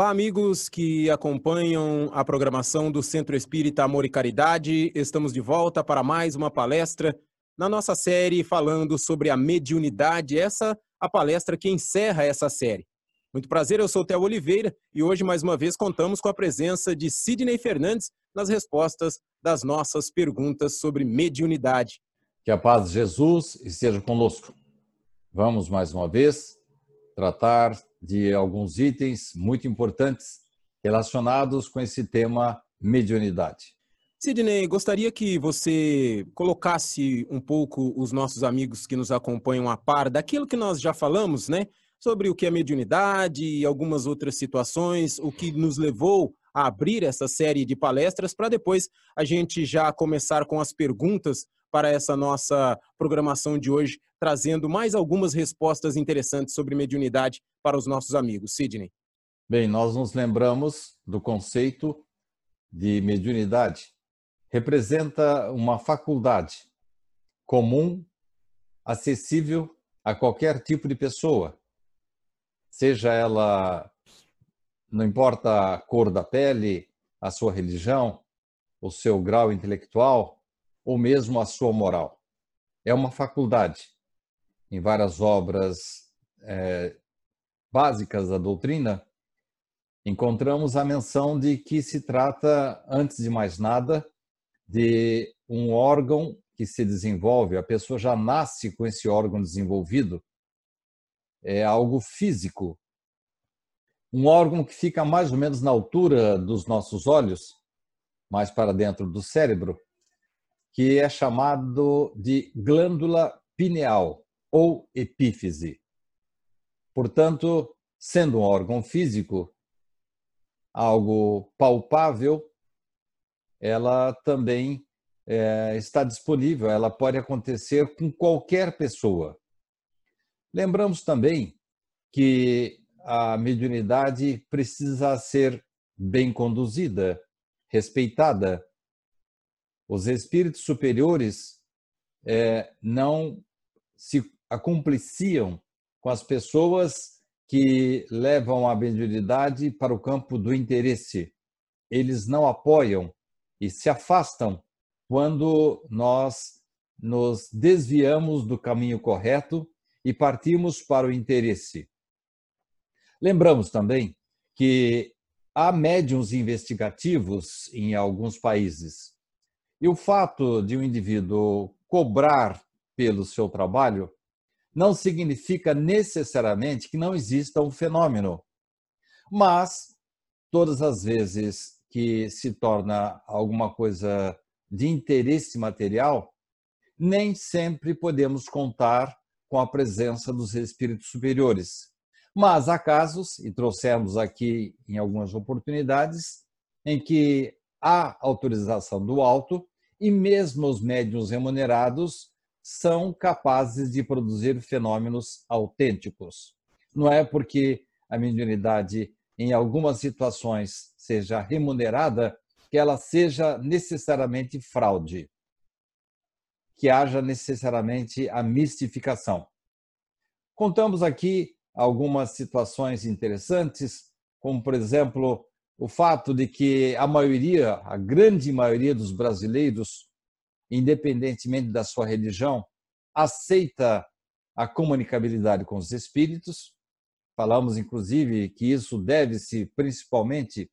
Olá, amigos que acompanham a programação do Centro Espírita Amor e Caridade. Estamos de volta para mais uma palestra na nossa série falando sobre a mediunidade. Essa a palestra que encerra essa série. Muito prazer, eu sou Theo Oliveira e hoje mais uma vez contamos com a presença de Sidney Fernandes nas respostas das nossas perguntas sobre mediunidade. Que a paz de Jesus esteja conosco. Vamos mais uma vez tratar de alguns itens muito importantes relacionados com esse tema mediunidade. Sidney, gostaria que você colocasse um pouco os nossos amigos que nos acompanham a par daquilo que nós já falamos, né? Sobre o que é mediunidade e algumas outras situações, o que nos levou a abrir essa série de palestras, para depois a gente já começar com as perguntas para essa nossa programação de hoje, trazendo mais algumas respostas interessantes sobre mediunidade para os nossos amigos. Sidney. Bem, nós nos lembramos do conceito de mediunidade. Representa uma faculdade comum, acessível a qualquer tipo de pessoa, seja ela, não importa a cor da pele, a sua religião, o seu grau intelectual ou mesmo a sua moral. É uma faculdade. Em várias obras é, básicas da doutrina, encontramos a menção de que se trata, antes de mais nada, de um órgão que se desenvolve, a pessoa já nasce com esse órgão desenvolvido, é algo físico. Um órgão que fica mais ou menos na altura dos nossos olhos, mais para dentro do cérebro, que é chamado de glândula pineal ou epífise. Portanto, sendo um órgão físico, algo palpável, ela também é, está disponível, ela pode acontecer com qualquer pessoa. Lembramos também que a mediunidade precisa ser bem conduzida, respeitada. Os espíritos superiores é, não se acompliciam com as pessoas que levam a mediunidade para o campo do interesse. Eles não apoiam e se afastam quando nós nos desviamos do caminho correto e partimos para o interesse. Lembramos também que há médiums investigativos em alguns países. E o fato de um indivíduo cobrar pelo seu trabalho não significa necessariamente que não exista um fenômeno. Mas, todas as vezes que se torna alguma coisa de interesse material, nem sempre podemos contar com a presença dos espíritos superiores. Mas há casos, e trouxemos aqui em algumas oportunidades, em que há autorização do alto e mesmo os médiuns remunerados são capazes de produzir fenômenos autênticos. Não é porque a mediunidade, em algumas situações, seja remunerada, que ela seja necessariamente fraude, que haja necessariamente a mistificação. Contamos aqui algumas situações interessantes, como, por exemplo, o fato de que a maioria, a grande maioria dos brasileiros independentemente da sua religião, aceita a comunicabilidade com os espíritos. Falamos, inclusive, que isso deve-se principalmente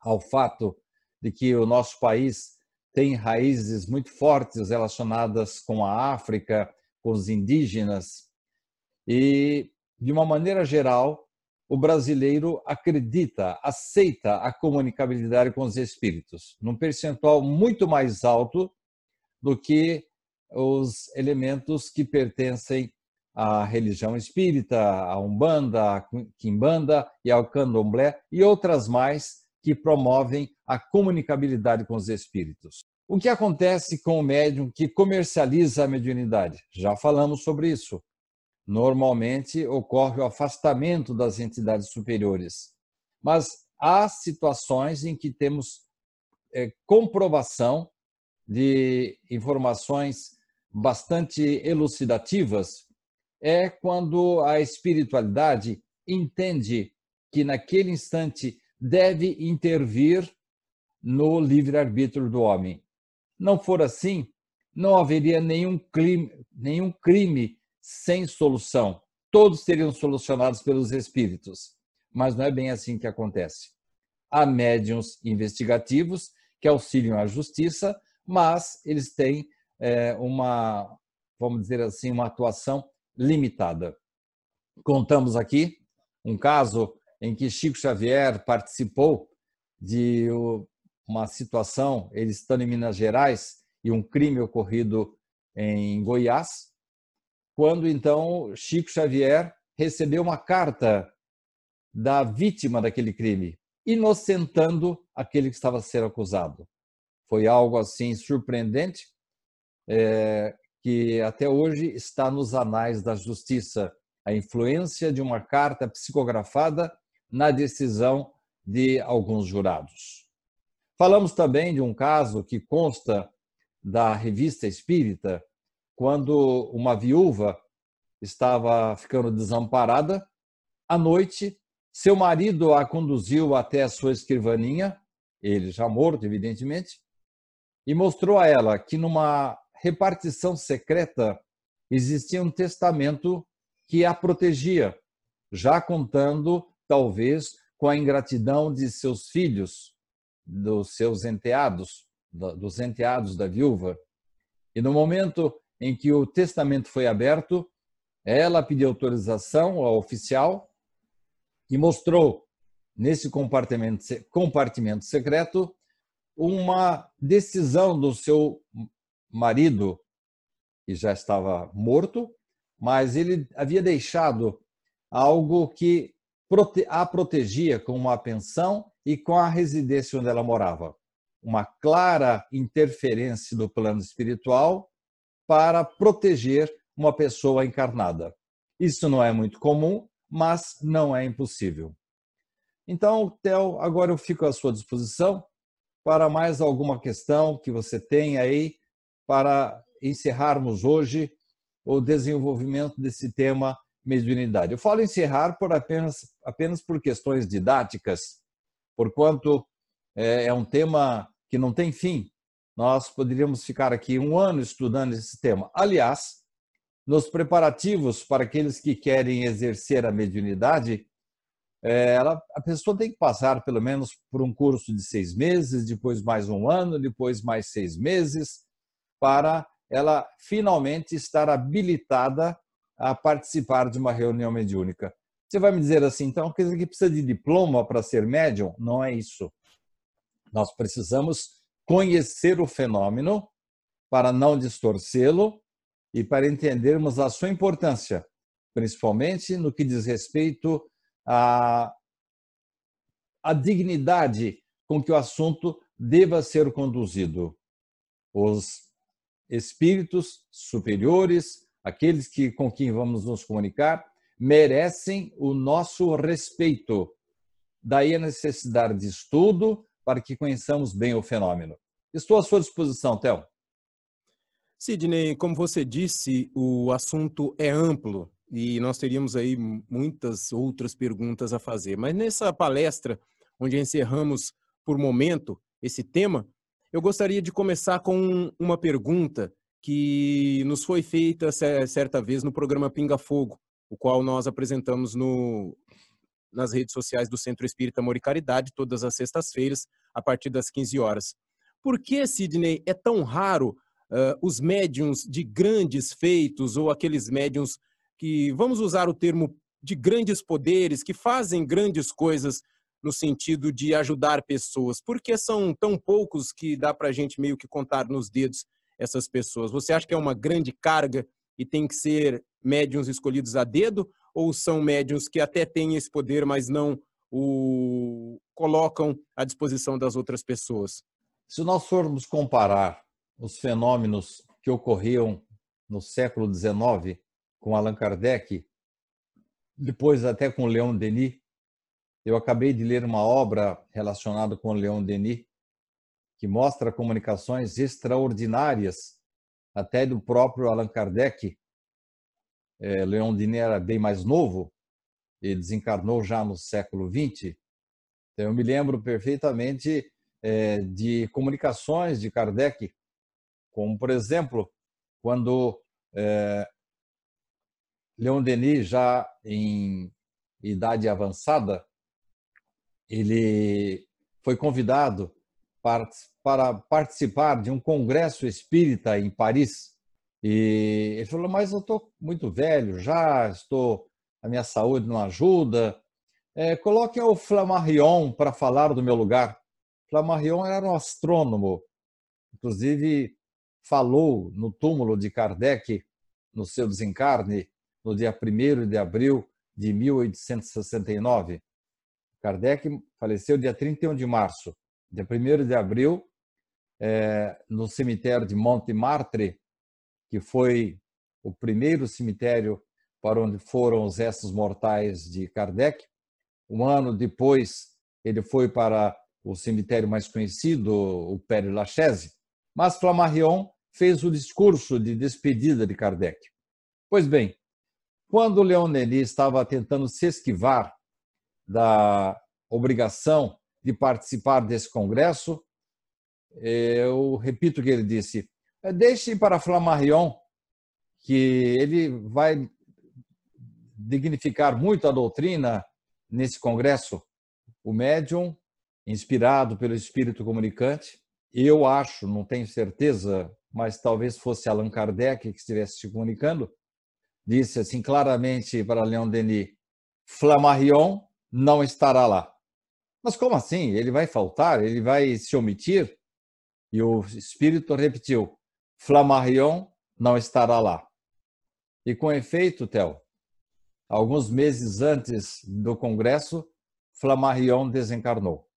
ao fato de que o nosso país tem raízes muito fortes relacionadas com a África, com os indígenas. E, de uma maneira geral, o brasileiro acredita, aceita a comunicabilidade com os espíritos, num percentual muito mais alto do que os elementos que pertencem à religião espírita, à Umbanda, à Quimbanda e ao Candomblé e outras mais que promovem a comunicabilidade com os espíritos. O que acontece com o médium que comercializa a mediunidade? Já falamos sobre isso. Normalmente ocorre o afastamento das entidades superiores. Mas há situações em que temos é, comprovação de informações bastante elucidativas é quando a espiritualidade entende que naquele instante deve intervir no livre-arbítrio do homem. Não for assim, não haveria nenhum crime, nenhum crime sem solução. Todos seriam solucionados pelos espíritos. Mas não é bem assim que acontece. Há médiums investigativos que auxiliam a justiça, mas eles têm é, uma, vamos dizer assim, uma atuação limitada. Contamos aqui um caso em que Chico Xavier participou de uma situação, ele estando em Minas Gerais, e um crime ocorrido em Goiás, quando então Chico Xavier recebeu uma carta da vítima daquele crime, inocentando aquele que estava sendo acusado. Foi algo assim surpreendente, é, que até hoje está nos anais da justiça a influência de uma carta psicografada na decisão de alguns jurados. Falamos também de um caso que consta da revista espírita, quando uma viúva estava ficando desamparada, à noite, seu marido a conduziu até a sua escrivaninha, ele já morto, evidentemente, e mostrou a ela que numa repartição secreta existia um testamento que a protegia, já contando, talvez, com a ingratidão de seus filhos, dos seus enteados, dos enteados da viúva. E no momento em que o testamento foi aberto, ela pediu autorização ao oficial e mostrou nesse compartimento, compartimento secreto uma decisão do seu marido, que já estava morto, mas ele havia deixado algo que a protegia com uma pensão e com a residência onde ela morava. Uma clara interferência do plano espiritual para proteger uma pessoa encarnada. Isso não é muito comum, mas não é impossível. Então, Theo, agora eu fico à sua disposição para mais alguma questão que você tem aí para encerrarmos hoje o desenvolvimento desse tema mediunidade. Eu falo encerrar por apenas, apenas por questões didáticas, porquanto é, é um tema que não tem fim. Nós poderíamos ficar aqui um ano estudando esse tema. Aliás, nos preparativos para aqueles que querem exercer a mediunidade, é, ela, a pessoa tem que passar pelo menos por um curso de seis meses, depois mais um ano, depois mais seis meses, para ela finalmente estar habilitada a participar de uma reunião mediúnica. Você vai me dizer assim, então, que precisa de diploma para ser médium? Não é isso. Nós precisamos conhecer o fenômeno para não distorcê-lo e para entendermos a sua importância, principalmente no que diz respeito à, à dignidade com que o assunto deva ser conduzido. Os espíritos superiores, aqueles que com quem vamos nos comunicar, merecem o nosso respeito. Daí a necessidade de estudo para que conheçamos bem o fenômeno. Estou à sua disposição, Theo. Sidney, como você disse, o assunto é amplo e nós teríamos aí muitas outras perguntas a fazer. Mas nessa palestra, onde encerramos por momento esse tema, eu gostaria de começar com uma pergunta que nos foi feita certa vez no programa Pinga Fogo, o qual nós apresentamos no, nas redes sociais do Centro Espírita Amor e Caridade, todas as sextas-feiras, a partir das 15 horas. Por que, Sidney, é tão raro uh, os médiums de grandes feitos ou aqueles médiums que, vamos usar o termo de grandes poderes, que fazem grandes coisas no sentido de ajudar pessoas? Porque são tão poucos que dá para a gente meio que contar nos dedos essas pessoas? Você acha que é uma grande carga e tem que ser médiums escolhidos a dedo? Ou são médiums que até têm esse poder, mas não o colocam à disposição das outras pessoas? Se nós formos comparar os fenômenos que ocorriam no século XIX com Allan Kardec, depois até com Leon Denis, eu acabei de ler uma obra relacionada com Leon Denis, que mostra comunicações extraordinárias, até do próprio Allan Kardec. É, Leon Denis era bem mais novo, ele desencarnou já no século XX. Então, eu me lembro perfeitamente é, de comunicações de Kardec, como, por exemplo, quando é, Leon Denis, já em idade avançada, ele foi convidado para, para participar de um congresso espírita em Paris. E ele falou: Mas eu estou muito velho já, estou, a minha saúde não ajuda. É, coloquem o Flammarion para falar do meu lugar. Flammarion era um astrônomo, inclusive falou no túmulo de Kardec, no seu desencarne, no dia 1 de abril de 1869. Kardec faleceu dia 31 de março. Dia 1 de abril, é, no cemitério de Montmartre, que foi o primeiro cemitério para onde foram os restos mortais de Kardec. Um ano depois, ele foi para o cemitério mais conhecido, o Père Lachaise. Mas Flammarion fez o discurso de despedida de Kardec. Pois bem, quando Leon Denis estava tentando se esquivar da obrigação de participar desse congresso, eu repito o que ele disse: deixe para Flammarion, que ele vai dignificar muito a doutrina nesse congresso. O médium, inspirado pelo espírito comunicante, eu acho, não tenho certeza, mas talvez fosse Allan Kardec que estivesse se comunicando, disse assim claramente para Leon Denis: Flammarion não estará lá. Mas como assim? Ele vai faltar? Ele vai se omitir? E o espírito repetiu: Flammarion não estará lá. E com efeito, Theo, alguns meses antes do congresso, Flammarion desencarnou.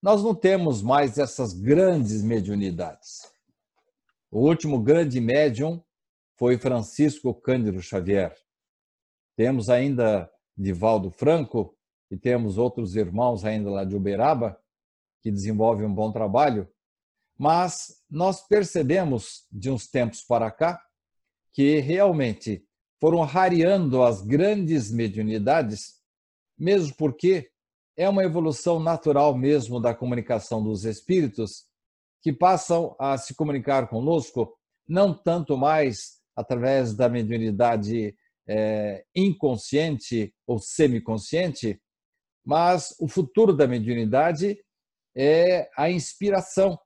Nós não temos mais essas grandes mediunidades. O último grande médium foi Francisco Cândido Xavier. Temos ainda Divaldo Franco e temos outros irmãos ainda lá de Uberaba que desenvolvem um bom trabalho, mas nós percebemos de uns tempos para cá que realmente foram rareando as grandes mediunidades, mesmo porque é uma evolução natural mesmo da comunicação dos espíritos que passam a se comunicar conosco não tanto mais através da mediunidade é, inconsciente ou semiconsciente, mas o futuro da mediunidade é a inspiração,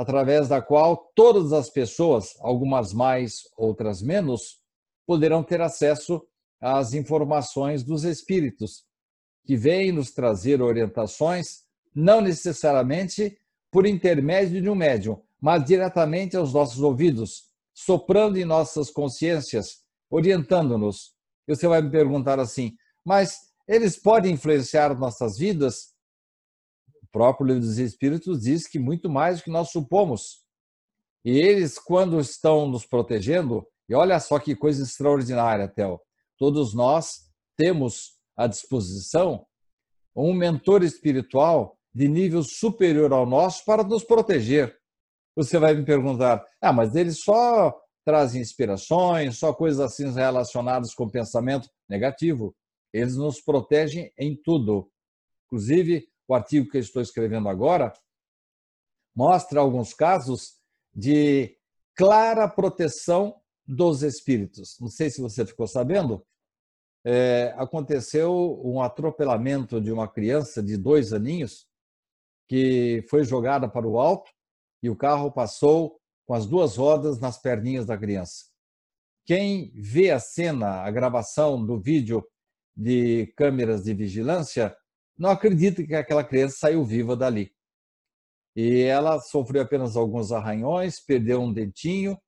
através da qual todas as pessoas, algumas mais, outras menos, poderão ter acesso às informações dos espíritos, que vêm nos trazer orientações, não necessariamente por intermédio de um médium, mas diretamente aos nossos ouvidos, soprando em nossas consciências, orientando-nos. Você vai me perguntar assim, mas eles podem influenciar nossas vidas? Próprio livro dos Espíritos diz que muito mais do que nós supomos. E eles, quando estão nos protegendo, e olha só que coisa extraordinária, Theo, todos nós temos à disposição um mentor espiritual de nível superior ao nosso para nos proteger. Você vai me perguntar, ah, mas eles só trazem inspirações, só coisas assim relacionadas com pensamento negativo. Eles nos protegem em tudo. Inclusive, o artigo que eu estou escrevendo agora mostra alguns casos de clara proteção dos espíritos. Não sei se você ficou sabendo, é, aconteceu um atropelamento de uma criança de dois aninhos que foi jogada para o alto e o carro passou com as duas rodas nas perninhas da criança. Quem vê a cena, a gravação do vídeo de câmeras de vigilância, não acredita que aquela criança saiu viva dali. E ela sofreu apenas alguns arranhões, perdeu um dentinho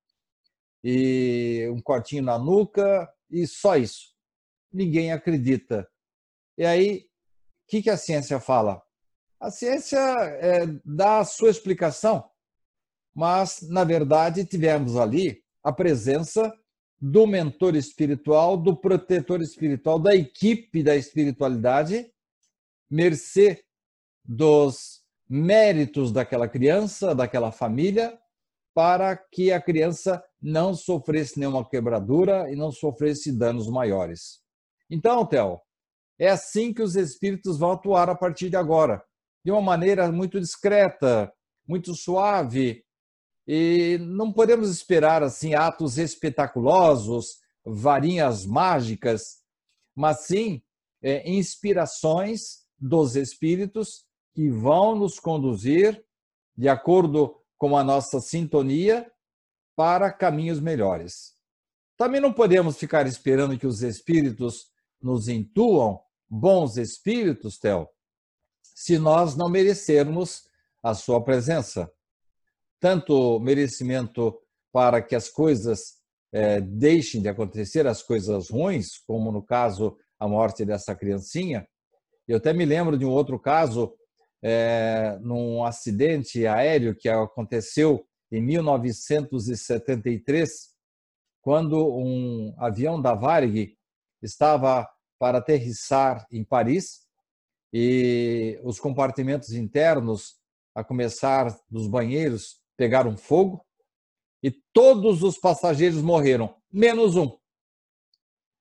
e um cortinho na nuca e só isso. Ninguém acredita. E aí, o que, que a ciência fala? A ciência é, dá a sua explicação mas, na verdade, tivemos ali a presença do mentor espiritual, do protetor espiritual, da equipe da espiritualidade, mercê dos méritos daquela criança, daquela família, para que a criança não sofresse nenhuma quebradura e não sofresse danos maiores. Então, Theo, É assim que os espíritos vão atuar a partir de agora, de uma maneira muito discreta, muito suave. E não podemos esperar assim atos espetaculosos, varinhas mágicas, mas sim é, inspirações dos espíritos que vão nos conduzir de acordo com a nossa sintonia para caminhos melhores. Também não podemos ficar esperando que os espíritos nos intuam bons espíritos, Theo, se nós não merecermos a sua presença. Tanto merecimento para que as coisas é, deixem de acontecer, as coisas ruins, como no caso a morte dessa criancinha. Eu até me lembro de um outro caso, é, num acidente aéreo que aconteceu em 1973, quando um avião da Varig estava para aterrissar em Paris e os compartimentos internos, a começar dos banheiros, pegaram fogo e todos os passageiros morreram, menos um.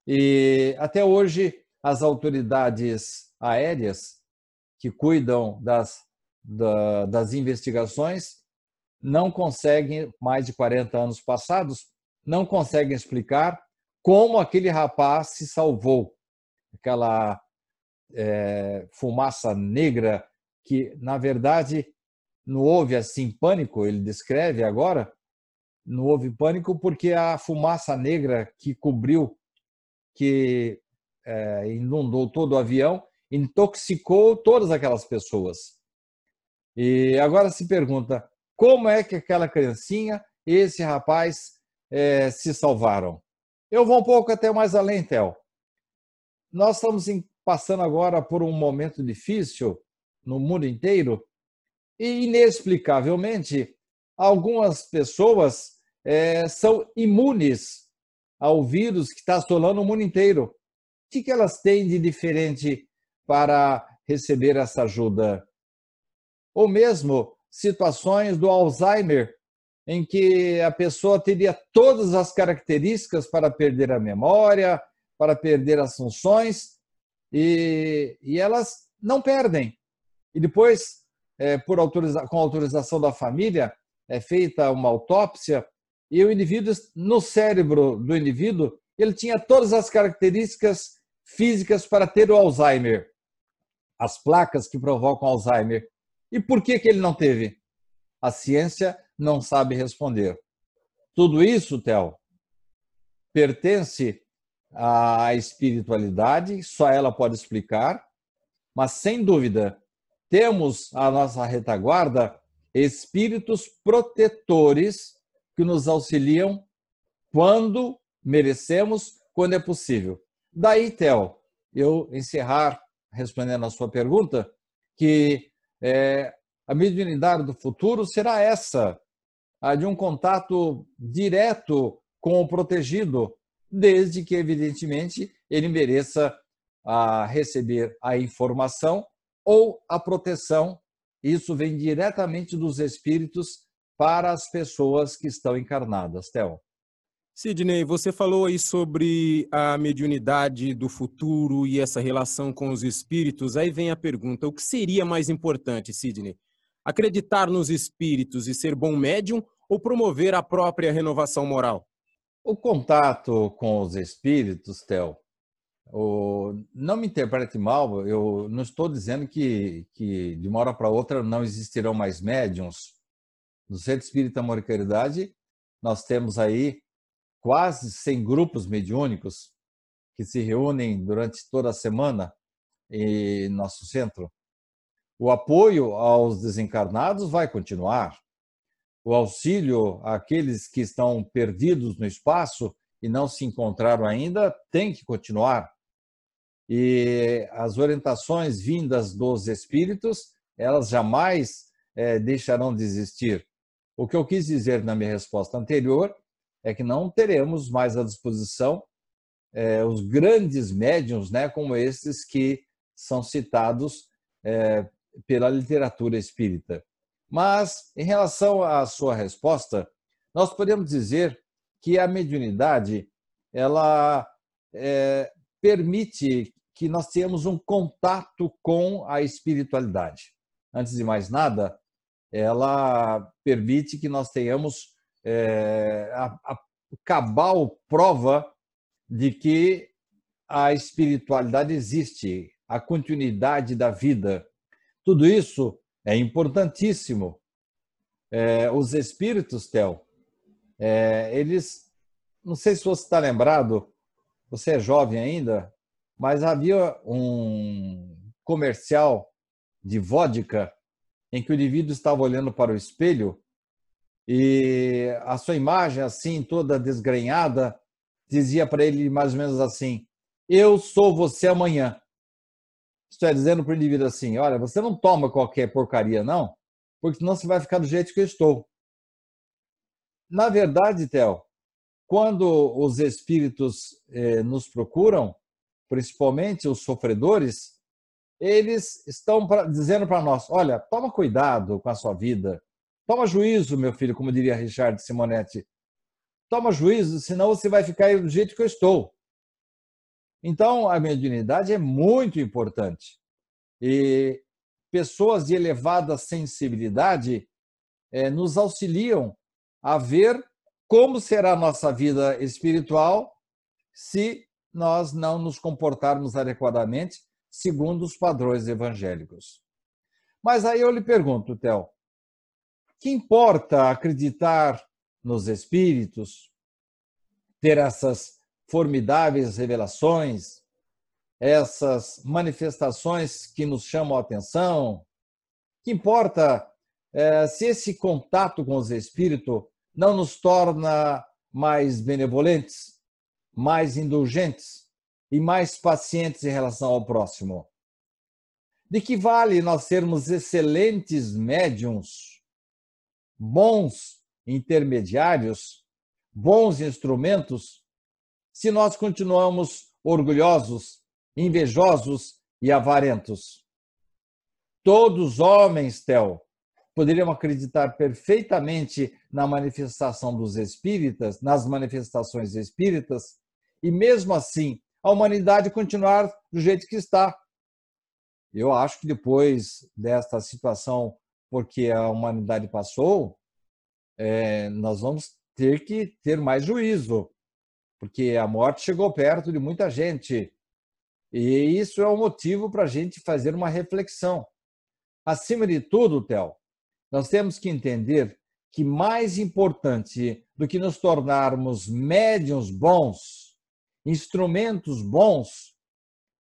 E até hoje as autoridades aéreas que cuidam das, da, das investigações não conseguem, mais de 40 anos passados, não conseguem explicar como aquele rapaz se salvou. Aquela é, fumaça negra que, na verdade, não houve assim pânico, ele descreve agora, não houve pânico porque a fumaça negra que cobriu, que é, inundou todo o avião, intoxicou todas aquelas pessoas. E agora se pergunta, como é que aquela criancinha esse rapaz é, se salvaram? Eu vou um pouco até mais além, Theo. Nós estamos passando agora por um momento difícil no mundo inteiro e, inexplicavelmente, algumas pessoas é, são imunes ao vírus que está assolando o mundo inteiro. O que, que elas têm de diferente para receber essa ajuda? Ou mesmo situações do Alzheimer, em que a pessoa teria todas as características para perder a memória, para perder as funções, e, e elas não perdem. E depois, é, por autoriza com autorização da família, é feita uma autópsia e o indivíduo, no cérebro do indivíduo, ele tinha todas as características físicas para ter o Alzheimer, as placas que provocam Alzheimer. E por que, que ele não teve? A ciência não sabe responder. Tudo isso, Theo, pertence à espiritualidade, só ela pode explicar, mas sem dúvida, temos a nossa retaguarda espíritos protetores que nos auxiliam quando merecemos, quando é possível. Daí, Theo, eu encerrar respondendo a sua pergunta, que é, a mediunidade do futuro será essa, a de um contato direto com o protegido, desde que, evidentemente, ele mereça a receber a informação ou a proteção isso vem diretamente dos espíritos para as pessoas que estão encarnadas. Theo. Sidney, você falou aí sobre a mediunidade do futuro e essa relação com os espíritos. Aí vem a pergunta: o que seria mais importante, Sidney? Acreditar nos espíritos e ser bom médium ou promover a própria renovação moral? O contato com os espíritos, Theo, não me interprete mal, eu não estou dizendo que, que de uma hora para outra não existirão mais médiums. No Centro Espírita Amor e Caridade, nós temos aí quase 100 grupos mediúnicos que se reúnem durante toda a semana em nosso centro. O apoio aos desencarnados vai continuar. O auxílio àqueles que estão perdidos no espaço e não se encontraram ainda tem que continuar e as orientações vindas dos espíritos, elas jamais é, deixarão de existir. O que eu quis dizer na minha resposta anterior é que não teremos mais à disposição é, os grandes médiums, né, como esses que são citados é, pela literatura espírita. Mas, em relação à sua resposta, nós podemos dizer que a mediunidade ela é, permite que nós tenhamos um contato com a espiritualidade. Antes de mais nada, ela permite que nós tenhamos é, a, a cabal prova de que a espiritualidade existe, a continuidade da vida. Tudo isso é importantíssimo. É, os espíritos, Theo, é, eles, não sei se você está lembrado, você é jovem ainda, mas havia um comercial de vodka em que o indivíduo estava olhando para o espelho e a sua imagem, assim, toda desgrenhada, dizia para ele mais ou menos assim: Eu sou você amanhã. Estou é, dizendo para o indivíduo assim: Olha, você não toma qualquer porcaria, não, porque senão você vai ficar do jeito que eu estou. Na verdade, Theo, quando os espíritos eh, nos procuram, principalmente os sofredores, eles estão pra, dizendo para nós: olha, toma cuidado com a sua vida, toma juízo, meu filho, como diria Richard Simonetti. Toma juízo, senão você vai ficar do jeito que eu estou. Então, a mediunidade é muito importante. E pessoas de elevada sensibilidade é, nos auxiliam a ver como será a nossa vida espiritual se nós não nos comportarmos adequadamente segundo os padrões evangélicos. Mas aí eu lhe pergunto, Theo, que importa acreditar nos espíritos, ter essas formidáveis revelações, essas manifestações que nos chamam a atenção? Que importa é, se esse contato com os espíritos não nos torna mais benevolentes, mais indulgentes e mais pacientes em relação ao próximo. De que vale nós sermos excelentes médiums, bons intermediários, bons instrumentos, se nós continuamos orgulhosos, invejosos e avarentos? Todos os homens, Theo, poderiam acreditar perfeitamente na manifestação dos espíritas, nas manifestações espíritas, e mesmo assim a humanidade continuar do jeito que está. Eu acho que depois desta situação, porque a humanidade passou, é, nós vamos ter que ter mais juízo, porque a morte chegou perto de muita gente. E isso é um motivo para a gente fazer uma reflexão. Acima de tudo, Theo, nós temos que entender que mais importante do que nos tornarmos médiums bons, instrumentos bons,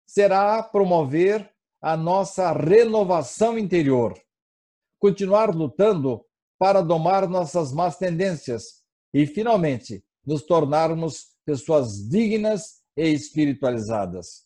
será promover a nossa renovação interior, continuar lutando para domar nossas más tendências e, finalmente, nos tornarmos pessoas dignas e espiritualizadas.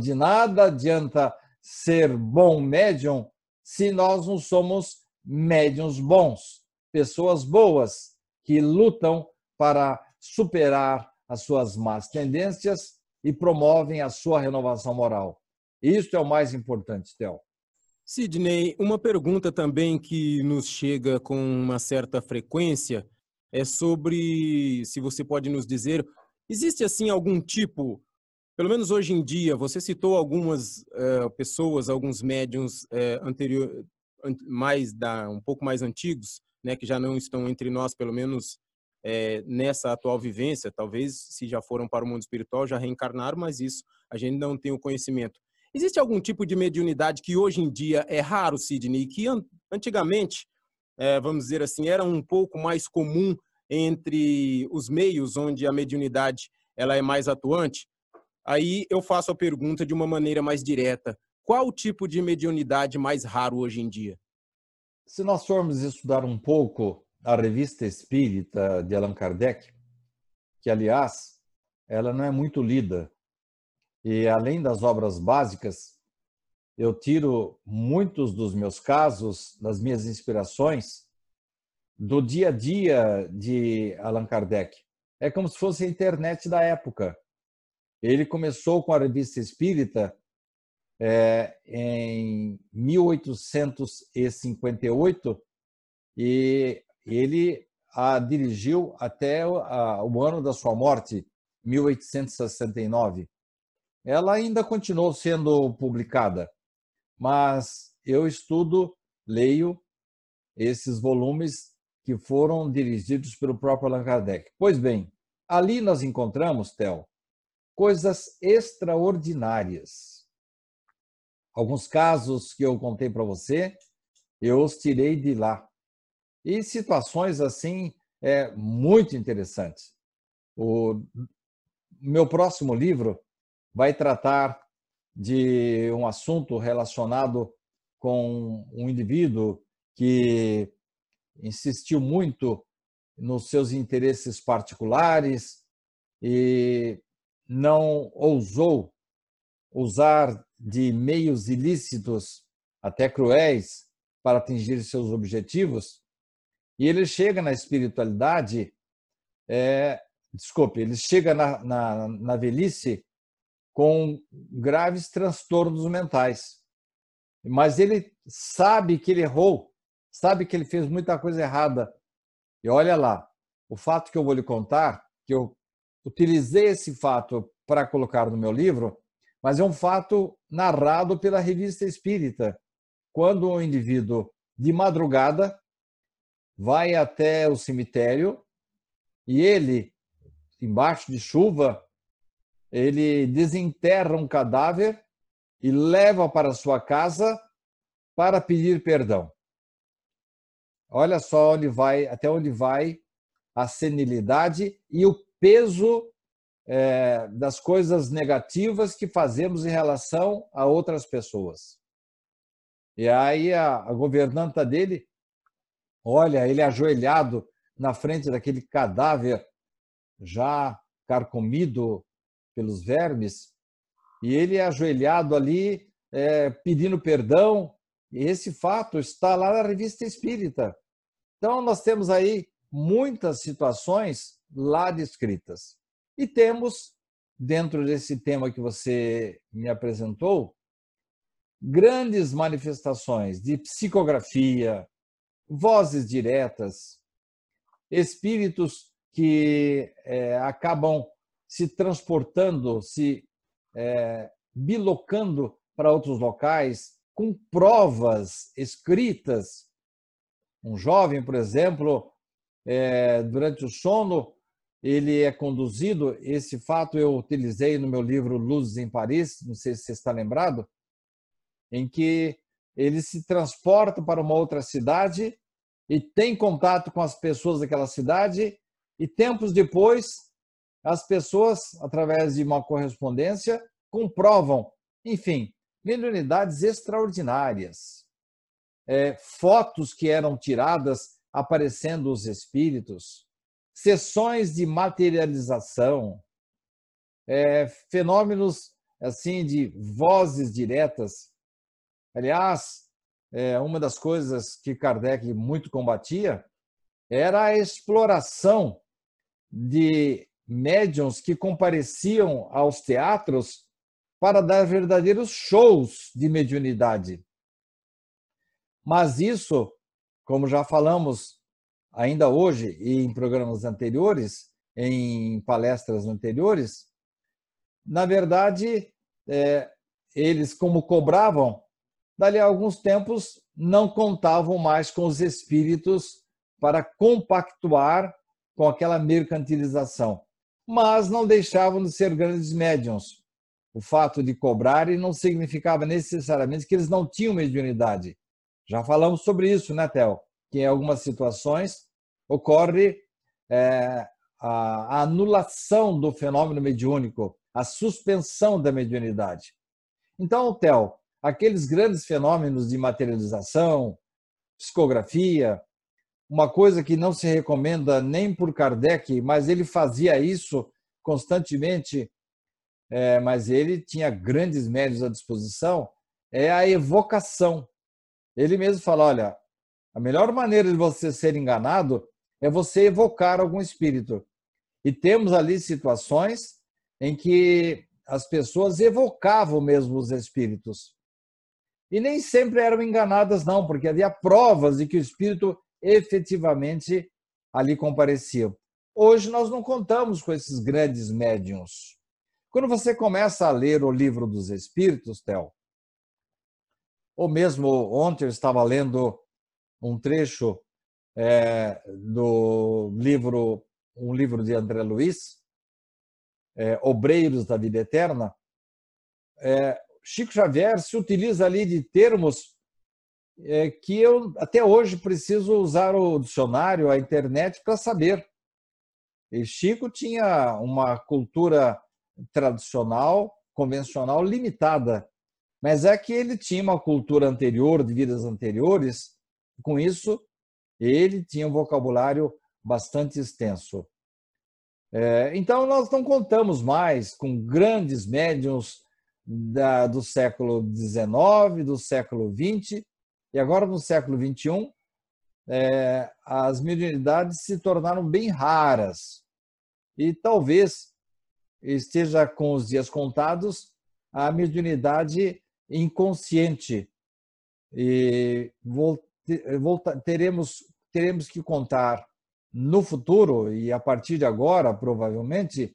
De nada adianta ser bom médium se nós não somos médiums bons, pessoas boas que lutam para superar as suas más tendências e promovem a sua renovação moral. Isso é o mais importante, Theo. Sidney, uma pergunta também que nos chega com uma certa frequência é sobre se você pode nos dizer, existe assim algum tipo, pelo menos hoje em dia, você citou algumas uh, pessoas, alguns médiums uh, anterior, mais da um pouco mais antigos, né, que já não estão entre nós, pelo menos é, nessa atual vivência, talvez se já foram para o mundo espiritual já reencarnaram, mas isso a gente não tem o conhecimento. Existe algum tipo de mediunidade que hoje em dia é raro, Sidney, que antigamente, é, vamos dizer assim, era um pouco mais comum entre os meios onde a mediunidade ela é mais atuante? Aí eu faço a pergunta de uma maneira mais direta. Qual o tipo de mediunidade mais raro hoje em dia? Se nós formos estudar um pouco a revista espírita de Allan Kardec, que, aliás, ela não é muito lida, e além das obras básicas, eu tiro muitos dos meus casos, das minhas inspirações, do dia a dia de Allan Kardec. É como se fosse a internet da época. Ele começou com a revista espírita é, em 1858 e ele a dirigiu até o ano da sua morte, 1869. Ela ainda continuou sendo publicada, mas eu estudo, leio esses volumes que foram dirigidos pelo próprio Allan Kardec. Pois bem, ali nós encontramos, Theo, coisas extraordinárias. Alguns casos que eu contei para você, eu os tirei de lá. E situações assim é, muito interessantes. O meu próximo livro vai tratar de um assunto relacionado com um indivíduo que insistiu muito nos seus interesses particulares e não ousou usar de meios ilícitos, até cruéis, para atingir seus objetivos. E ele chega na espiritualidade, é, desculpe, ele chega na, na, na velhice com graves transtornos mentais. Mas ele sabe que ele errou, sabe que ele fez muita coisa errada. E olha lá, o fato que eu vou lhe contar, que eu utilizei esse fato para colocar no meu livro, mas é um fato narrado pela revista Espírita. Quando um indivíduo, de madrugada, vai até o cemitério e ele, embaixo de chuva, ele desenterra um cadáver e leva para sua casa para pedir perdão. Olha só onde vai, até onde vai a senilidade e o peso é, das coisas negativas que fazemos em relação a outras pessoas. E aí a, a governanta dele, olha, ele ajoelhado na frente daquele cadáver já carcomido pelos vermes, e ele é ajoelhado ali é, pedindo perdão. E esse fato está lá na revista Espírita. Então, nós temos aí muitas situações lá descritas. E temos, dentro desse tema que você me apresentou, grandes manifestações de psicografia, vozes diretas, espíritos que é, acabam se transportando, se é, bilocando para outros locais, com provas escritas. Um jovem, por exemplo, é, durante o sono, ele é conduzido. Esse fato eu utilizei no meu livro Luzes em Paris, não sei se você está lembrado, em que ele se transporta para uma outra cidade e tem contato com as pessoas daquela cidade, e tempos depois as pessoas, através de uma correspondência, comprovam, enfim, mediunidades extraordinárias. É, fotos que eram tiradas aparecendo os espíritos, sessões de materialização, é, fenômenos assim de vozes diretas. Aliás, é, uma das coisas que Kardec muito combatia era a exploração de médiums que compareciam aos teatros para dar verdadeiros shows de mediunidade. Mas isso, como já falamos ainda hoje e em programas anteriores, em palestras anteriores, na verdade, é, eles, como cobravam, dali a alguns tempos não contavam mais com os espíritos para compactuar com aquela mercantilização mas não deixavam de ser grandes médiums. O fato de cobrarem não significava necessariamente que eles não tinham mediunidade. Já falamos sobre isso, né, Theo? Que em algumas situações ocorre é, a, anulação do fenômeno mediúnico, a suspensão da mediunidade. Então, Theo, aqueles grandes fenômenos de materialização, psicografia, uma coisa que não se recomenda nem por Kardec, mas ele fazia isso constantemente, é, mas ele tinha grandes médios à disposição, é a evocação. Ele mesmo fala: olha, a melhor maneira de você ser enganado é você evocar algum espírito. E temos ali situações em que as pessoas evocavam mesmo os espíritos. E nem sempre eram enganadas, não, porque havia provas de que o espírito efetivamente ali compareciam. Hoje nós não contamos com esses grandes médiums. Quando você começa a ler o livro dos Espíritos, Theo, ou mesmo ontem eu estava lendo um trecho é, do livro, um livro de André Luiz, é, Obreiros da Vida Eterna, é, Chico Xavier se utiliza ali de termos é, que eu até hoje preciso usar o dicionário, a internet para saber. E Chico tinha uma cultura tradicional, convencional limitada, mas é que ele tinha uma cultura anterior, de vidas anteriores, com isso ele tinha um vocabulário bastante extenso. É, então, nós não contamos mais com grandes médiums da, do século XIX, do século XX, e agora no século XXI, é, as mediunidades se tornaram bem raras. E talvez esteja com os dias contados a mediunidade inconsciente. E teremos, teremos que contar no futuro, e a partir de agora, provavelmente,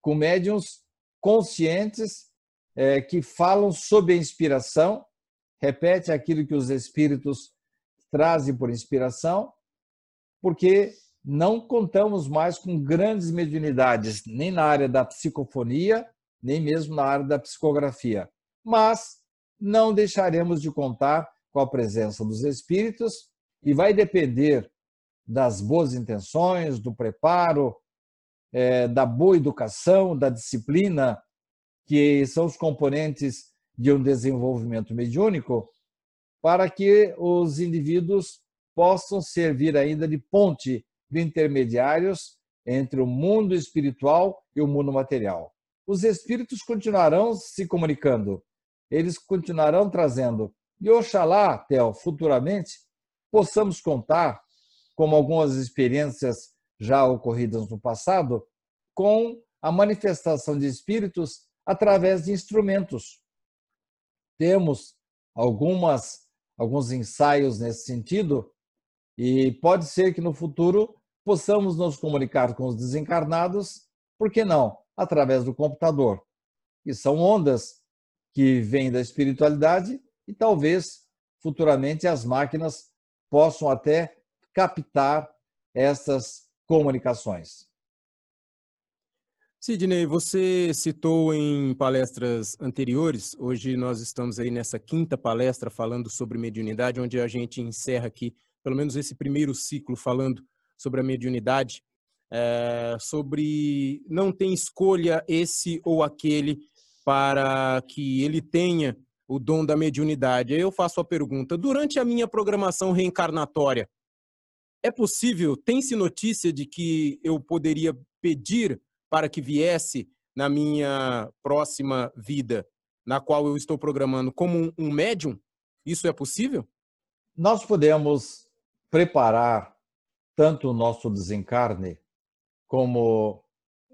com médiums conscientes é, que falam sob a inspiração, repete aquilo que os espíritos trazem por inspiração, porque não contamos mais com grandes mediunidades, nem na área da psicofonia, nem mesmo na área da psicografia. Mas não deixaremos de contar com a presença dos espíritos e vai depender das boas intenções, do preparo, é, da boa educação, da disciplina, que são os componentes de um desenvolvimento mediúnico, para que os indivíduos possam servir ainda de ponte de intermediários entre o mundo espiritual e o mundo material. Os espíritos continuarão se comunicando, eles continuarão trazendo. E oxalá, Theo, futuramente, possamos contar, como algumas experiências já ocorridas no passado, com a manifestação de espíritos através de instrumentos. Temos algumas alguns ensaios nesse sentido e pode ser que no futuro possamos nos comunicar com os desencarnados, por que não? Através do computador. E são ondas que vêm da espiritualidade e talvez futuramente as máquinas possam até captar essas comunicações. Sidney, você citou em palestras anteriores, hoje nós estamos aí nessa quinta palestra falando sobre mediunidade, onde a gente encerra aqui, pelo menos esse primeiro ciclo falando sobre a mediunidade, é, sobre não tem escolha esse ou aquele para que ele tenha o dom da mediunidade. Eu faço a pergunta: durante a minha programação reencarnatória, é possível, tem-se notícia de que eu poderia pedir para que viesse na minha próxima vida, na qual eu estou programando, como um, um médium? Isso é possível? Nós podemos preparar tanto o nosso desencarne como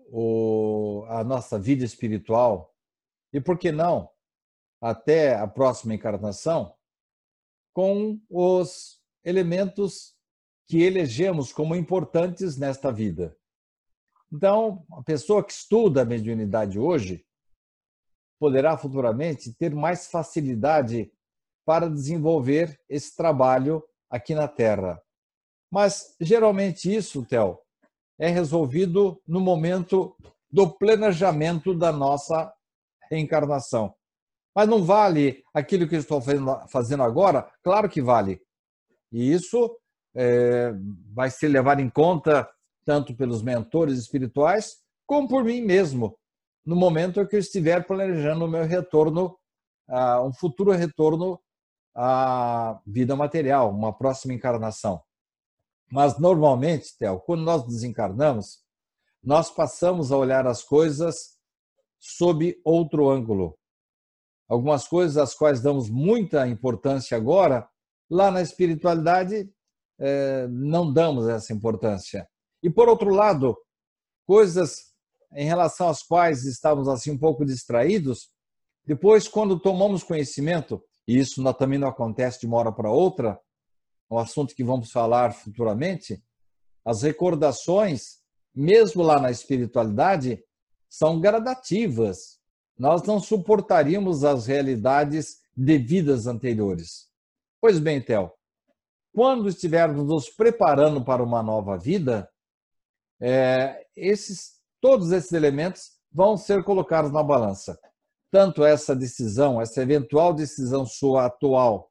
o, a nossa vida espiritual e, por que não, até a próxima encarnação, com os elementos que elegemos como importantes nesta vida. Então, a pessoa que estuda a mediunidade hoje poderá futuramente ter mais facilidade para desenvolver esse trabalho aqui na Terra. Mas, geralmente, isso, Theo, é resolvido no momento do planejamento da nossa reencarnação. Mas não vale aquilo que eu estou fazendo agora? Claro que vale. E isso é, vai ser levado em conta tanto pelos mentores espirituais, como por mim mesmo, no momento em que eu estiver planejando o meu retorno, um futuro retorno à vida material, uma próxima encarnação. Mas, normalmente, Theo, quando nós desencarnamos, nós passamos a olhar as coisas sob outro ângulo. Algumas coisas às quais damos muita importância agora, lá na espiritualidade, eh, não damos essa importância. E, por outro lado, coisas em relação às quais estávamos assim um pouco distraídos, depois, quando tomamos conhecimento, e isso também não acontece de uma hora para outra, é um assunto que vamos falar futuramente, as recordações, mesmo lá na espiritualidade, são gradativas. Nós não suportaríamos as realidades de vidas anteriores. Pois bem, Theo, quando estivermos nos preparando para uma nova vida, é, esses, todos esses elementos vão ser colocados na balança. Tanto essa decisão, essa eventual decisão sua atual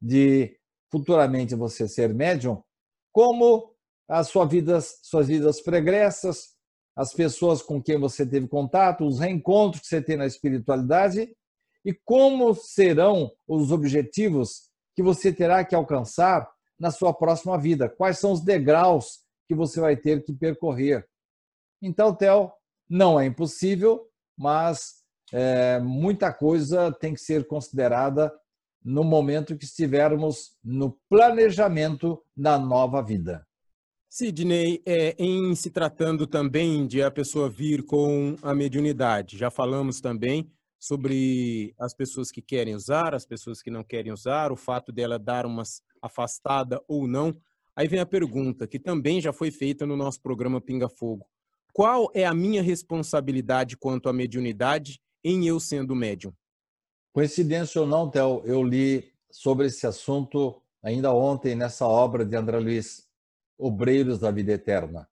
de futuramente você ser médium, como as suas vidas, suas vidas pregressas, as pessoas com quem você teve contato, os reencontros que você tem na espiritualidade e como serão os objetivos que você terá que alcançar na sua próxima vida, quais são os degraus que você vai ter que percorrer. Então, Theo, não é impossível, mas é, muita coisa tem que ser considerada no momento que estivermos no planejamento da nova vida. Sidney, é, em se tratando também de a pessoa vir com a mediunidade, já falamos também sobre as pessoas que querem usar, as pessoas que não querem usar, o fato dela dar uma afastada ou não. Aí vem a pergunta, que também já foi feita no nosso programa Pinga Fogo. Qual é a minha responsabilidade quanto à mediunidade em eu sendo médium? Coincidência ou não, Theo, eu li sobre esse assunto ainda ontem nessa obra de André Luiz, Obreiros da Vida Eterna,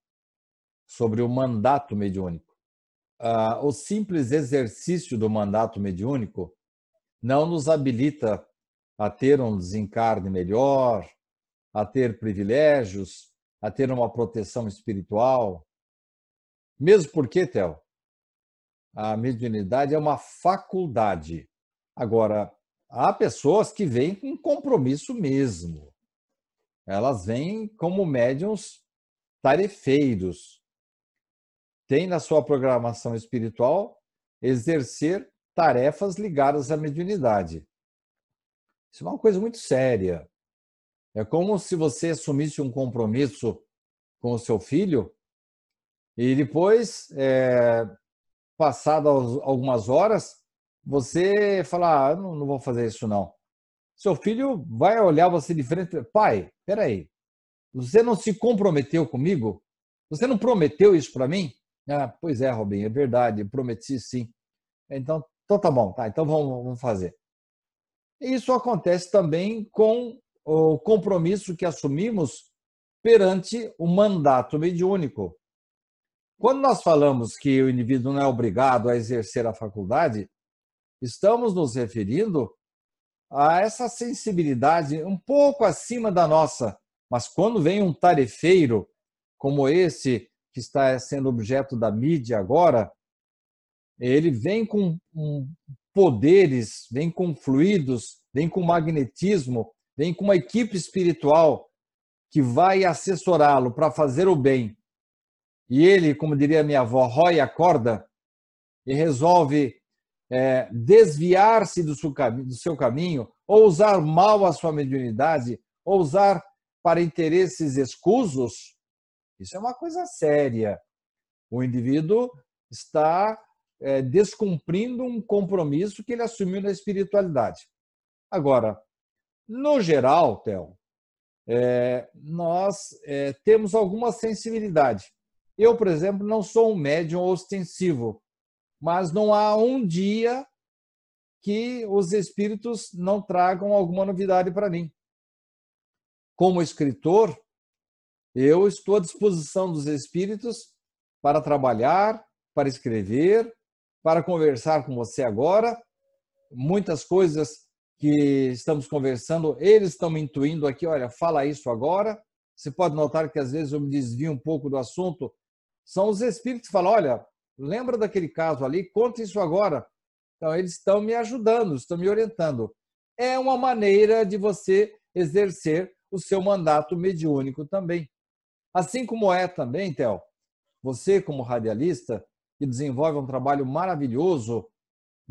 sobre o mandato mediúnico. Ah, o simples exercício do mandato mediúnico não nos habilita a ter um desencarne melhor, a ter privilégios, a ter uma proteção espiritual. Mesmo porque, Theo, a mediunidade é uma faculdade. Agora, há pessoas que vêm com compromisso mesmo. Elas vêm como médiums tarefeiros. Tem na sua programação espiritual exercer tarefas ligadas à mediunidade. Isso é uma coisa muito séria. É como se você assumisse um compromisso com o seu filho e depois, é, passadas algumas horas, você fala, ah, não, não vou fazer isso não. Seu filho vai olhar você de frente, pai, peraí, você não se comprometeu comigo? Você não prometeu isso para mim? Ah, pois é, Robin, é verdade, prometi sim. Então, então tá bom, tá, então vamos, vamos fazer. Isso acontece também com o compromisso que assumimos perante o mandato mediúnico. Quando nós falamos que o indivíduo não é obrigado a exercer a faculdade, estamos nos referindo a essa sensibilidade um pouco acima da nossa. Mas quando vem um tarefeiro como esse que está sendo objeto da mídia agora, ele vem com poderes, vem com fluidos, vem com magnetismo vem com uma equipe espiritual que vai assessorá-lo para fazer o bem. E ele, como diria minha avó, rói a corda e resolve é, desviar-se do, do seu caminho, ou usar mal a sua mediunidade, ou usar para interesses escusos, isso é uma coisa séria. O indivíduo está é, descumprindo um compromisso que ele assumiu na espiritualidade. Agora, no geral, Theo, é, nós é, temos alguma sensibilidade. Eu, por exemplo, não sou um médium ostensivo, mas não há um dia que os espíritos não tragam alguma novidade para mim. Como escritor, eu estou à disposição dos espíritos para trabalhar, para escrever, para conversar com você agora. Muitas coisas que estamos conversando, eles estão me intuindo aqui, olha, fala isso agora. Você pode notar que às vezes eu me desvio um pouco do assunto. São os espíritos que falam, olha, lembra daquele caso ali, conta isso agora. Então, eles estão me ajudando, estão me orientando. É uma maneira de você exercer o seu mandato mediúnico também. Assim como é também, Theo, você como radialista, que desenvolve um trabalho maravilhoso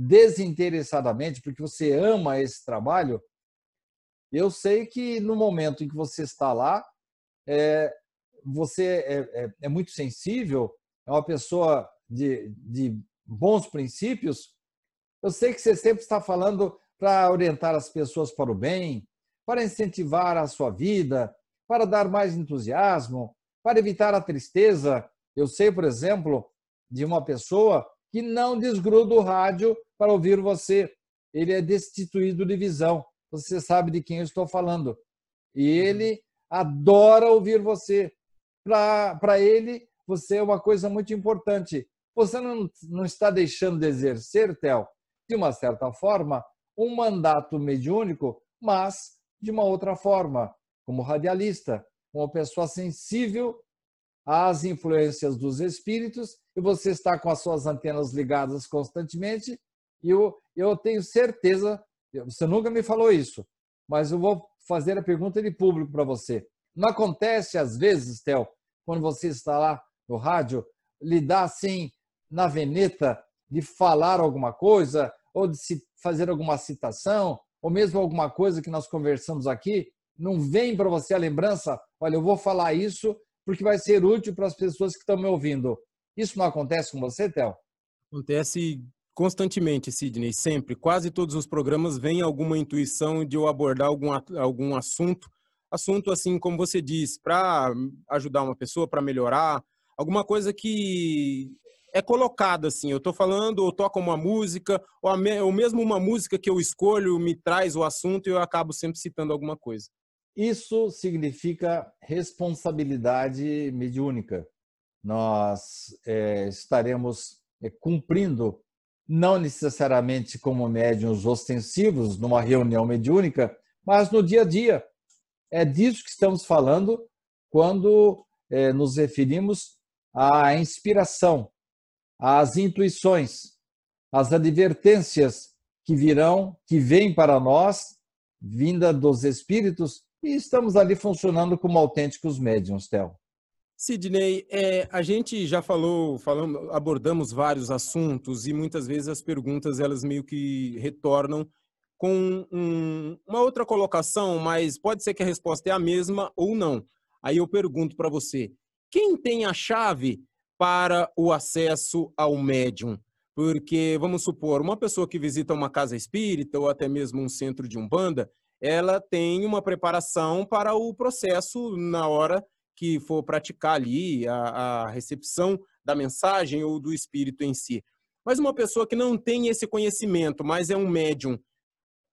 desinteressadamente, porque você ama esse trabalho, eu sei que no momento em que você está lá, é, você é, é, é, muito sensível, é uma pessoa de, de bons princípios. Eu sei que você sempre está falando para orientar as pessoas para o bem, para incentivar a sua vida, para dar mais entusiasmo, para evitar a tristeza. Eu sei, por exemplo, de uma pessoa que não desgruda o rádio para ouvir você. Ele é destituído de visão. Você sabe de quem eu estou falando. E ele adora ouvir você. Para ele, você é uma coisa muito importante. Você não, não está deixando de exercer, Theo, de uma certa forma, um mandato mediúnico, mas de uma outra forma, como radialista, uma pessoa sensível às influências dos espíritos, e você está com as suas antenas ligadas constantemente, e eu, eu tenho certeza, você nunca me falou isso, mas eu vou fazer a pergunta de público para você. Não acontece, às vezes, Theo, quando você está lá no rádio, lidar assim, na veneta, de falar alguma coisa, ou de se fazer alguma citação, ou mesmo alguma coisa que nós conversamos aqui, não vem para você a lembrança, olha, eu vou falar isso porque vai ser útil para as pessoas que estão me ouvindo. Isso não acontece com você, Theo? Acontece constantemente, Sidney, sempre. Quase todos os programas vem alguma intuição de eu abordar algum, algum assunto, assunto assim como você diz, para ajudar uma pessoa, para melhorar, alguma coisa que é colocada assim. Eu estou falando, ou toco uma música, ou, a, ou mesmo uma música que eu escolho me traz o assunto e eu acabo sempre citando alguma coisa. Isso significa responsabilidade mediúnica. Nós é, estaremos é, cumprindo, não necessariamente como médiuns ostensivos, numa reunião mediúnica, mas no dia a dia. É disso que estamos falando quando é, nos referimos à inspiração, às intuições, às advertências que virão, que vêm para nós, vinda dos espíritos, e estamos ali funcionando como autênticos médiums, Theo. Sidney, é, a gente já falou, abordamos vários assuntos e muitas vezes as perguntas elas meio que retornam com um, uma outra colocação, mas pode ser que a resposta é a mesma ou não. Aí eu pergunto para você: quem tem a chave para o acesso ao médium? Porque, vamos supor, uma pessoa que visita uma casa espírita ou até mesmo um centro de umbanda, ela tem uma preparação para o processo na hora que for praticar ali a, a recepção da mensagem ou do espírito em si. Mas uma pessoa que não tem esse conhecimento, mas é um médium,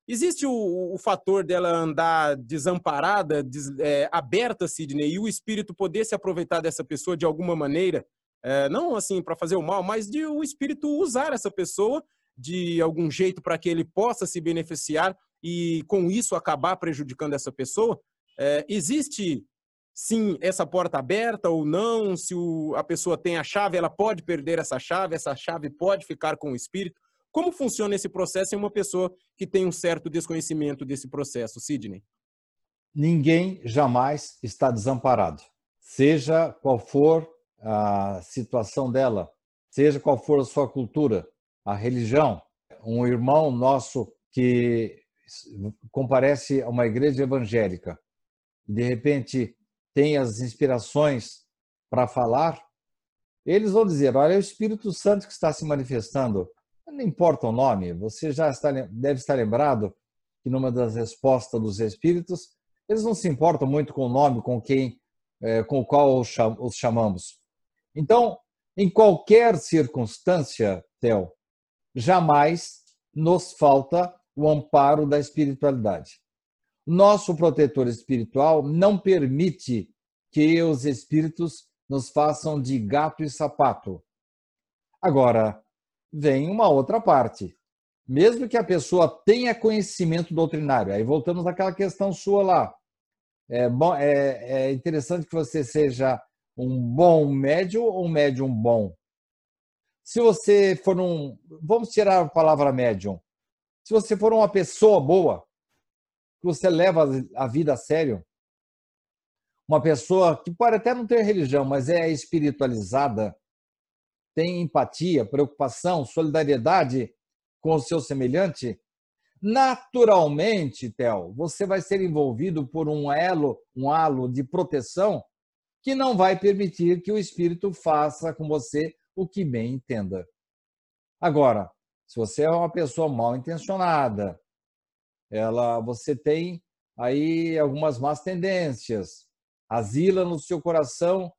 existe o, o fator dela andar desamparada, des, é, aberta, Sidney, e o espírito poder se aproveitar dessa pessoa de alguma maneira, é, não assim para fazer o mal, mas de o espírito usar essa pessoa de algum jeito para que ele possa se beneficiar e com isso acabar prejudicando essa pessoa? É, existe sim essa porta aberta ou não? Se o, a pessoa tem a chave, ela pode perder essa chave, essa chave pode ficar com o espírito. Como funciona esse processo em uma pessoa que tem um certo desconhecimento desse processo, Sidney? Ninguém jamais está desamparado, seja qual for a situação dela, seja qual for a sua cultura, a religião. Um irmão nosso que comparece a uma igreja evangélica e de repente tem as inspirações para falar, eles vão dizer: olha, é o Espírito Santo que está se manifestando. Não importa o nome, você já está, deve estar lembrado que numa das respostas dos Espíritos, eles não se importam muito com o nome, com quem, é, com o qual os chamamos. Então, em qualquer circunstância, Theo, jamais nos falta o amparo da espiritualidade. Nosso protetor espiritual não permite que os espíritos nos façam de gato e sapato. Agora, vem uma outra parte. Mesmo que a pessoa tenha conhecimento doutrinário, aí voltamos àquela questão sua lá. É, bom, é, é interessante que você seja um bom médium ou um médium bom. Se você for um. Vamos tirar a palavra médium. Se você for uma pessoa boa, você leva a vida a sério, uma pessoa que pode até não ter religião, mas é espiritualizada, tem empatia, preocupação, solidariedade com o seu semelhante, naturalmente, Theo, você vai ser envolvido por um elo, um halo de proteção que não vai permitir que o espírito faça com você o que bem entenda. Agora, se você é uma pessoa mal intencionada, ela, você tem aí algumas más tendências, asila no seu coração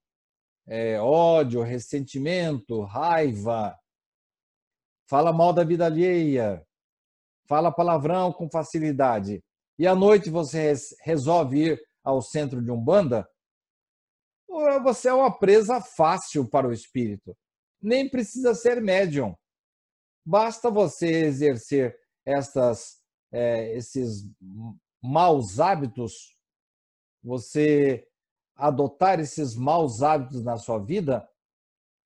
é, ódio, ressentimento, raiva, fala mal da vida alheia, fala palavrão com facilidade, e à noite você resolve ir ao centro de Umbanda, você é uma presa fácil para o espírito. Nem precisa ser médium. Basta você exercer essas, é, esses maus hábitos, você adotar esses maus hábitos na sua vida,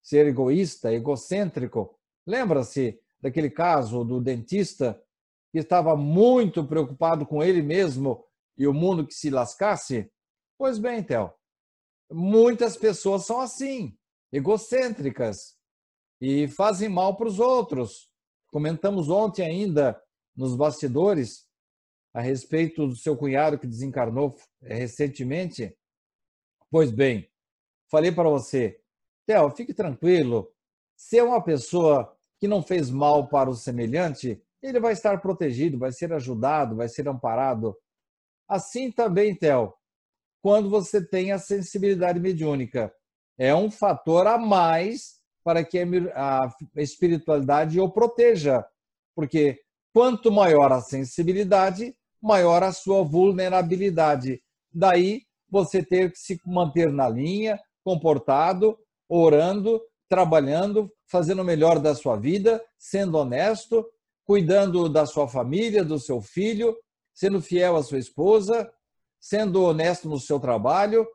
ser egoísta, egocêntrico. Lembra-se daquele caso do dentista que estava muito preocupado com ele mesmo e o mundo que se lascasse? Pois bem, Theo, muitas pessoas são assim, egocêntricas e fazem mal para os outros. Comentamos ontem ainda nos bastidores a respeito do seu cunhado que desencarnou eh, recentemente. Pois bem, falei para você, Theo, fique tranquilo. Se é uma pessoa que não fez mal para o semelhante, ele vai estar protegido, vai ser ajudado, vai ser amparado. Assim também, Theo, quando você tem a sensibilidade mediúnica. É um fator a mais para que a espiritualidade o proteja, porque quanto maior a sensibilidade, maior a sua vulnerabilidade. Daí você ter que se manter na linha, comportado, orando, trabalhando, fazendo o melhor da sua vida, sendo honesto, cuidando da sua família, do seu filho, sendo fiel à sua esposa, sendo honesto no seu trabalho.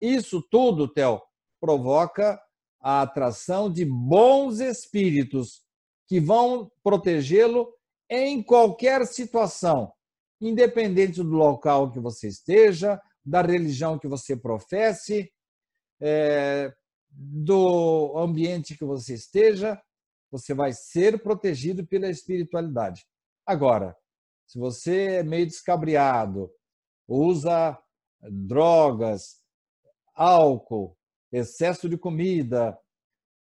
Isso tudo, Theo, provoca a atração de bons espíritos que vão protegê-lo em qualquer situação, independente do local que você esteja, da religião que você professe, é, do ambiente que você esteja, você vai ser protegido pela espiritualidade. Agora, se você é meio descabriado, usa drogas, álcool, excesso de comida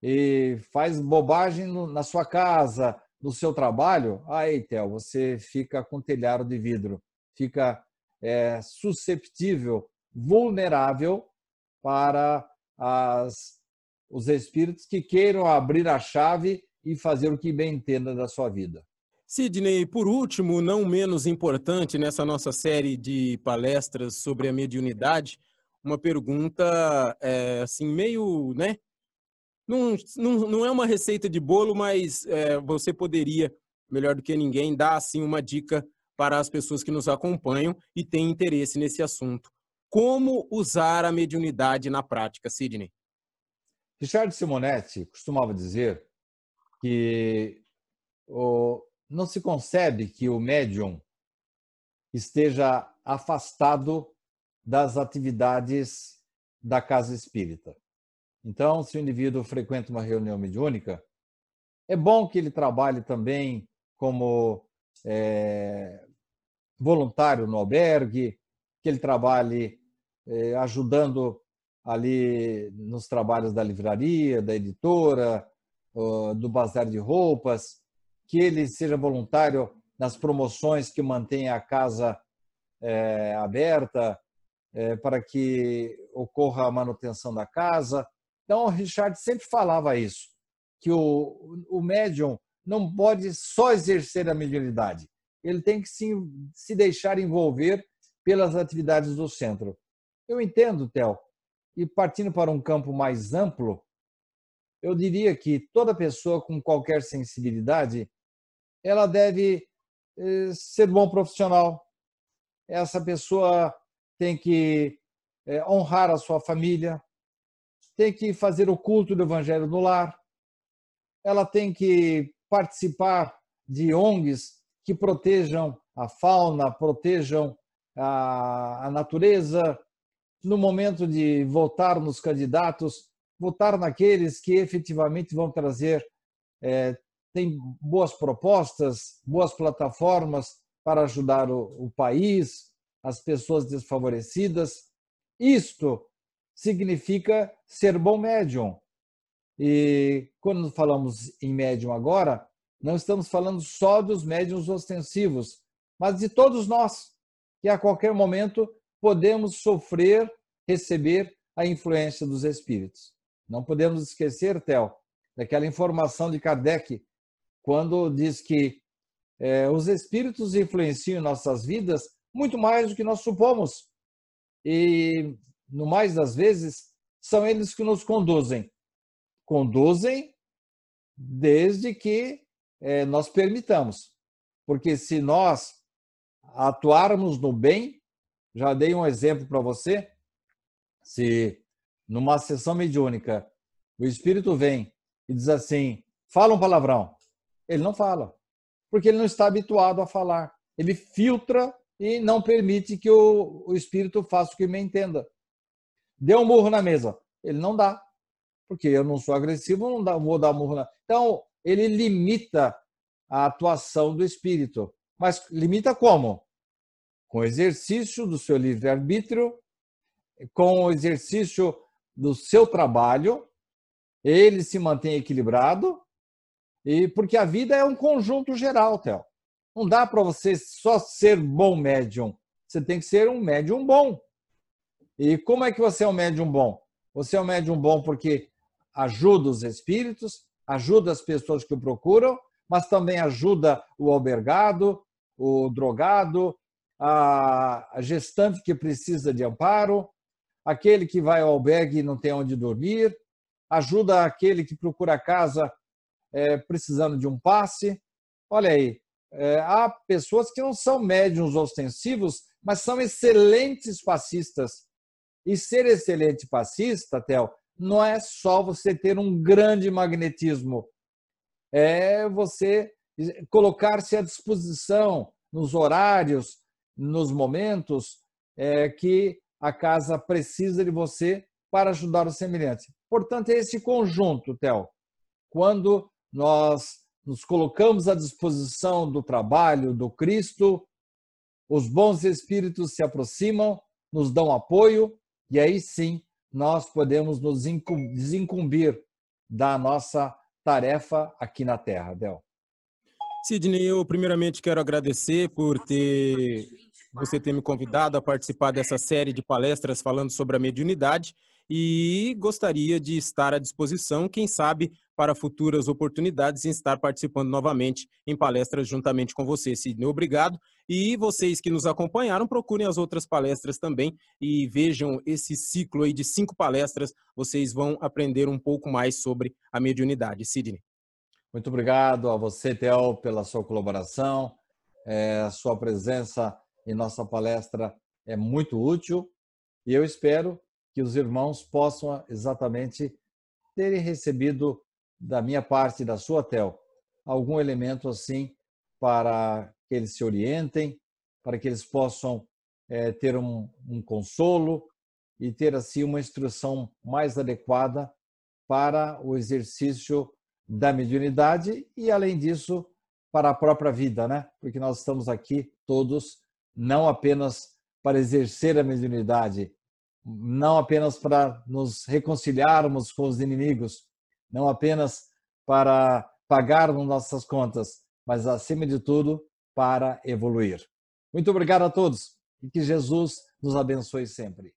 e faz bobagem na sua casa, no seu trabalho, aí, Theo, você fica com telhado de vidro, fica é, susceptível, vulnerável para as, os espíritos que queiram abrir a chave e fazer o que bem entenda da sua vida. Sidney, por último, não menos importante nessa nossa série de palestras sobre a mediunidade, uma pergunta é, assim meio, né? Não, não, não é uma receita de bolo, mas é, você poderia, melhor do que ninguém, dar assim uma dica para as pessoas que nos acompanham e têm interesse nesse assunto. Como usar a mediunidade na prática, Sidney? Richard Simonetti costumava dizer que o, não se concebe que o médium esteja afastado das atividades da casa espírita. Então, se o indivíduo frequenta uma reunião mediúnica, é bom que ele trabalhe também como é, voluntário no albergue, que ele trabalhe é, ajudando ali nos trabalhos da livraria, da editora, do bazar de roupas, que ele seja voluntário nas promoções que mantém a casa é, aberta é, para que ocorra a manutenção da casa. Então, o Richard sempre falava isso, que o, o médium não pode só exercer a mediunidade, ele tem que se, se deixar envolver pelas atividades do centro. Eu entendo, Theo, e partindo para um campo mais amplo, eu diria que toda pessoa com qualquer sensibilidade, ela deve eh, ser bom profissional. Essa pessoa tem que eh, honrar a sua família, tem que fazer o culto do evangelho no lar, ela tem que participar de ONGs que protejam a fauna, protejam a, a natureza. No momento de votar nos candidatos, votar naqueles que efetivamente vão trazer, é, tem boas propostas, boas plataformas para ajudar o, o país, as pessoas desfavorecidas. Isto significa ser bom médium. E quando falamos em médium agora, não estamos falando só dos médiums ostensivos, mas de todos nós, que a qualquer momento podemos sofrer, receber a influência dos espíritos. Não podemos esquecer, Theo, daquela informação de Kardec, quando diz que é, os espíritos influenciam nossas vidas muito mais do que nós supomos. E, no mais das vezes, são eles que nos conduzem. Conduzem desde que é, nós permitamos. Porque se nós atuarmos no bem, já dei um exemplo para você, se numa sessão mediúnica o espírito vem e diz assim: fala um palavrão. Ele não fala, porque ele não está habituado a falar. Ele filtra e não permite que o, o espírito faça o que me entenda. Dê um murro na mesa. Ele não dá, porque eu não sou agressivo, não dá, vou dar murro na. Então, ele limita a atuação do espírito. Mas limita como? Com o exercício do seu livre-arbítrio, com o exercício do seu trabalho, ele se mantém equilibrado, e porque a vida é um conjunto geral, Theo. Não dá para você só ser bom médium. Você tem que ser um médium bom. E como é que você é um médium bom? Você é um médium bom porque ajuda os espíritos, ajuda as pessoas que o procuram, mas também ajuda o albergado, o drogado, a gestante que precisa de amparo, aquele que vai ao albergue e não tem onde dormir, ajuda aquele que procura casa é, precisando de um passe. Olha aí, é, há pessoas que não são médiums ostensivos, mas são excelentes passistas. E ser excelente passista, Theo, não é só você ter um grande magnetismo, é você colocar-se à disposição nos horários, nos momentos é, que a casa precisa de você para ajudar o semelhante. Portanto, é esse conjunto, Theo. Quando nós nos colocamos à disposição do trabalho do Cristo, os bons espíritos se aproximam, nos dão apoio e aí sim nós podemos nos desincumbir da nossa tarefa aqui na Terra, Del. Sidney, eu primeiramente quero agradecer por ter você ter me convidado a participar dessa série de palestras falando sobre a mediunidade e gostaria de estar à disposição, quem sabe, para futuras oportunidades em estar participando novamente em palestras juntamente com você, Sidney. Obrigado. E vocês que nos acompanharam, procurem as outras palestras também e vejam esse ciclo aí de cinco palestras. Vocês vão aprender um pouco mais sobre a mediunidade. Sidney. Muito obrigado a você, Theo, pela sua colaboração. É, a sua presença em nossa palestra é muito útil e eu espero que os irmãos possam exatamente terem recebido da minha parte, da sua Tel, algum elemento assim para que eles se orientem, para que eles possam é, ter um, um consolo e ter assim uma instrução mais adequada para o exercício da mediunidade e, além disso, para a própria vida, né? Porque nós estamos aqui todos não apenas para exercer a mediunidade, não apenas para nos reconciliarmos com os inimigos, não apenas para pagarmos nossas contas, mas acima de tudo para evoluir. Muito obrigado a todos e que Jesus nos abençoe sempre.